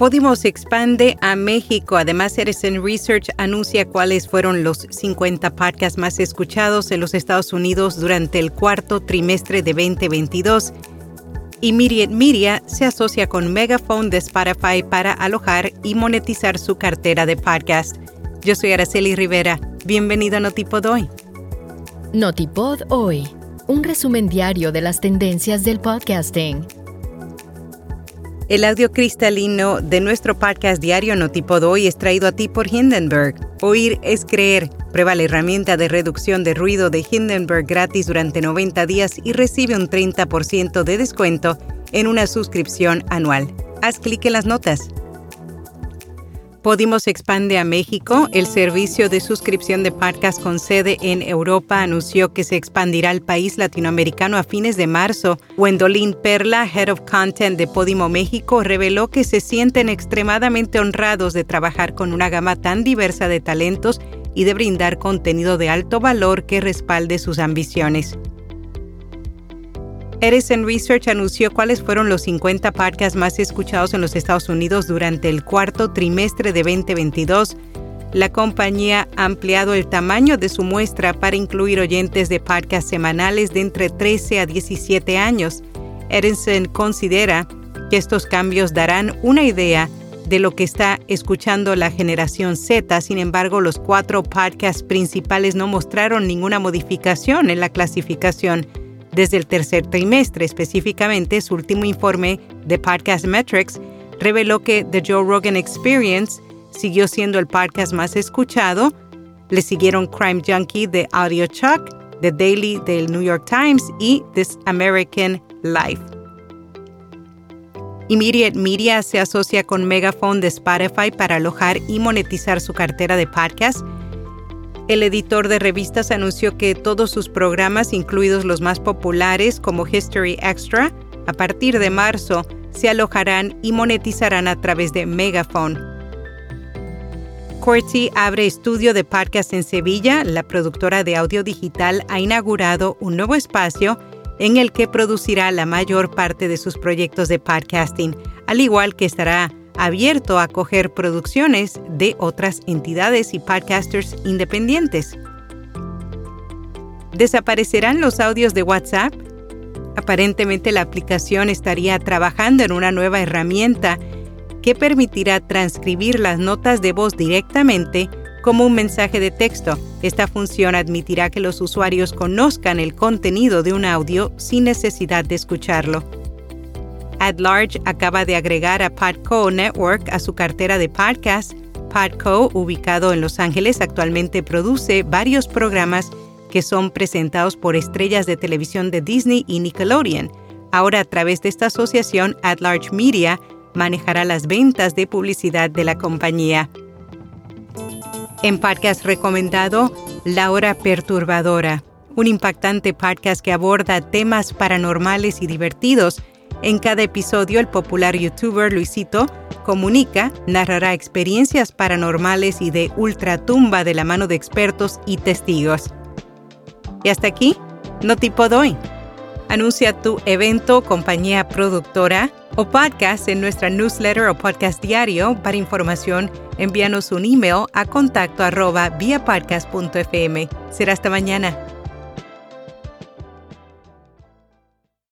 Podimo se expande a México. Además, Edison Research anuncia cuáles fueron los 50 podcasts más escuchados en los Estados Unidos durante el cuarto trimestre de 2022. Immediate Media se asocia con Megaphone de Spotify para alojar y monetizar su cartera de podcast. Yo soy Araceli Rivera. Bienvenido a Notipod Hoy. Notipod Hoy, un resumen diario de las tendencias del podcasting el audio cristalino de nuestro podcast diario Notipod hoy es traído a ti por Hindenburg. Oír es creer. Prueba la herramienta de reducción de ruido de Hindenburg gratis durante 90 días y recibe un 30% de descuento en una suscripción anual. Haz clic en las notas. Podimo expande a México. El servicio de suscripción de podcast con sede en Europa anunció que se expandirá al país latinoamericano a fines de marzo. Wendolin Perla, Head of Content de Podimo México, reveló que se sienten extremadamente honrados de trabajar con una gama tan diversa de talentos y de brindar contenido de alto valor que respalde sus ambiciones. Edison Research anunció cuáles fueron los 50 podcasts más escuchados en los Estados Unidos durante el cuarto trimestre de 2022. La compañía ha ampliado el tamaño de su muestra para incluir oyentes de podcasts semanales de entre 13 a 17 años. Edison considera que estos cambios darán una idea de lo que está escuchando la generación Z. Sin embargo, los cuatro podcasts principales no mostraron ninguna modificación en la clasificación desde el tercer trimestre. Específicamente, su último informe de Podcast Metrics reveló que The Joe Rogan Experience siguió siendo el podcast más escuchado. Le siguieron Crime Junkie de Audio Chuck, The Daily del New York Times y This American Life. Immediate Media se asocia con Megaphone de Spotify para alojar y monetizar su cartera de podcasts el editor de revistas anunció que todos sus programas, incluidos los más populares como History Extra, a partir de marzo se alojarán y monetizarán a través de Megaphone. Corti abre estudio de podcast en Sevilla. La productora de audio digital ha inaugurado un nuevo espacio en el que producirá la mayor parte de sus proyectos de podcasting, al igual que estará abierto a acoger producciones de otras entidades y podcasters independientes. ¿Desaparecerán los audios de WhatsApp? Aparentemente la aplicación estaría trabajando en una nueva herramienta que permitirá transcribir las notas de voz directamente como un mensaje de texto. Esta función admitirá que los usuarios conozcan el contenido de un audio sin necesidad de escucharlo. AdLarge acaba de agregar a Podco Network a su cartera de podcast. Podco, ubicado en Los Ángeles, actualmente produce varios programas que son presentados por estrellas de televisión de Disney y Nickelodeon. Ahora, a través de esta asociación, AdLarge Media manejará las ventas de publicidad de la compañía. En podcast recomendado, La Hora Perturbadora, un impactante podcast que aborda temas paranormales y divertidos en cada episodio, el popular youtuber Luisito comunica, narrará experiencias paranormales y de ultratumba de la mano de expertos y testigos. Y hasta aquí, no tipo doy. Anuncia tu evento, compañía productora o podcast en nuestra newsletter o podcast diario. Para información, envíanos un email a contacto arroba Será hasta mañana.